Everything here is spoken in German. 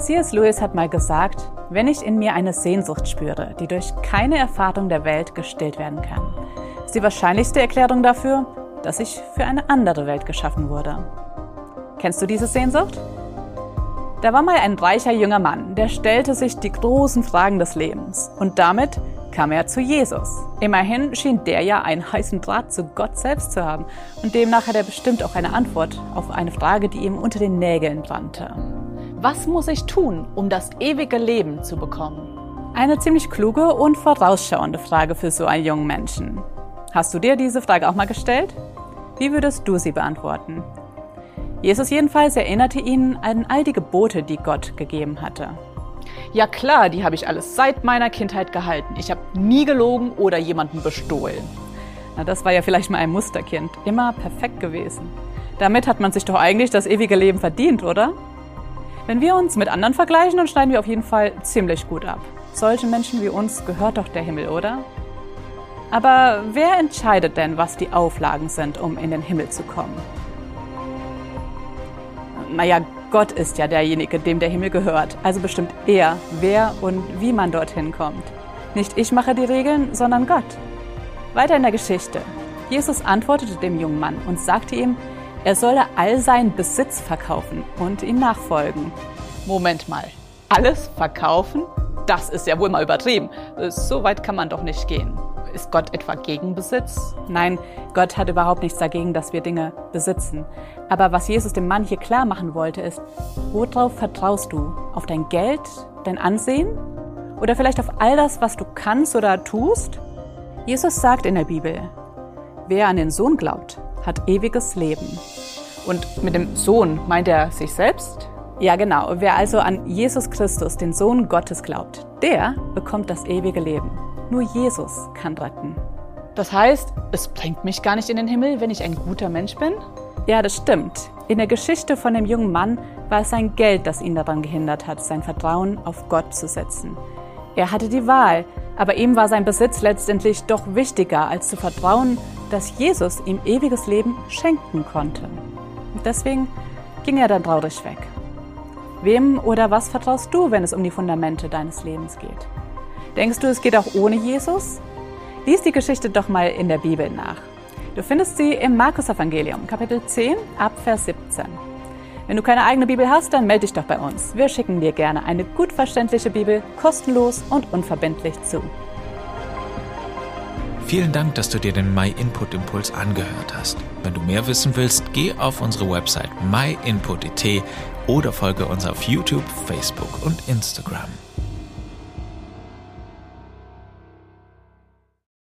C.S. Lewis hat mal gesagt, wenn ich in mir eine Sehnsucht spüre, die durch keine Erfahrung der Welt gestillt werden kann, ist die wahrscheinlichste Erklärung dafür, dass ich für eine andere Welt geschaffen wurde. Kennst du diese Sehnsucht? Da war mal ein reicher junger Mann, der stellte sich die großen Fragen des Lebens und damit kam er zu Jesus. Immerhin schien der ja einen heißen Draht zu Gott selbst zu haben und demnach hat er bestimmt auch eine Antwort auf eine Frage, die ihm unter den Nägeln brannte. Was muss ich tun, um das ewige Leben zu bekommen? Eine ziemlich kluge und vorausschauende Frage für so einen jungen Menschen. Hast du dir diese Frage auch mal gestellt? Wie würdest du sie beantworten? Jesus jedenfalls erinnerte ihn an all die Gebote, die Gott gegeben hatte. Ja klar, die habe ich alles seit meiner Kindheit gehalten. Ich habe nie gelogen oder jemanden bestohlen. Na, das war ja vielleicht mal ein Musterkind. Immer perfekt gewesen. Damit hat man sich doch eigentlich das ewige Leben verdient, oder? Wenn wir uns mit anderen vergleichen, dann schneiden wir auf jeden Fall ziemlich gut ab. Solchen Menschen wie uns gehört doch der Himmel, oder? Aber wer entscheidet denn, was die Auflagen sind, um in den Himmel zu kommen? Naja, Gott ist ja derjenige, dem der Himmel gehört. Also bestimmt er, wer und wie man dorthin kommt. Nicht ich mache die Regeln, sondern Gott. Weiter in der Geschichte. Jesus antwortete dem jungen Mann und sagte ihm, er solle all seinen Besitz verkaufen und ihm nachfolgen. Moment mal, alles verkaufen? Das ist ja wohl mal übertrieben. So weit kann man doch nicht gehen. Ist Gott etwa gegen Besitz? Nein, Gott hat überhaupt nichts dagegen, dass wir Dinge besitzen. Aber was Jesus dem Mann hier klar machen wollte, ist, worauf vertraust du? Auf dein Geld, dein Ansehen? Oder vielleicht auf all das, was du kannst oder tust? Jesus sagt in der Bibel, wer an den Sohn glaubt, hat ewiges Leben. Und mit dem Sohn meint er sich selbst? Ja, genau. Wer also an Jesus Christus, den Sohn Gottes, glaubt, der bekommt das ewige Leben. Nur Jesus kann retten. Das heißt, es bringt mich gar nicht in den Himmel, wenn ich ein guter Mensch bin? Ja, das stimmt. In der Geschichte von dem jungen Mann war es sein Geld, das ihn daran gehindert hat, sein Vertrauen auf Gott zu setzen. Er hatte die Wahl, aber ihm war sein Besitz letztendlich doch wichtiger, als zu vertrauen, dass Jesus ihm ewiges Leben schenken konnte. Und deswegen ging er dann traurig weg. Wem oder was vertraust du, wenn es um die Fundamente deines Lebens geht? Denkst du, es geht auch ohne Jesus? Lies die Geschichte doch mal in der Bibel nach. Du findest sie im Markus-Evangelium, Kapitel 10, ab Vers 17. Wenn du keine eigene Bibel hast, dann melde dich doch bei uns. Wir schicken dir gerne eine gut verständliche Bibel kostenlos und unverbindlich zu. Vielen Dank, dass du dir den My Input Impuls angehört hast. Wenn du mehr wissen willst, geh auf unsere Website myinput.it oder folge uns auf YouTube, Facebook und Instagram.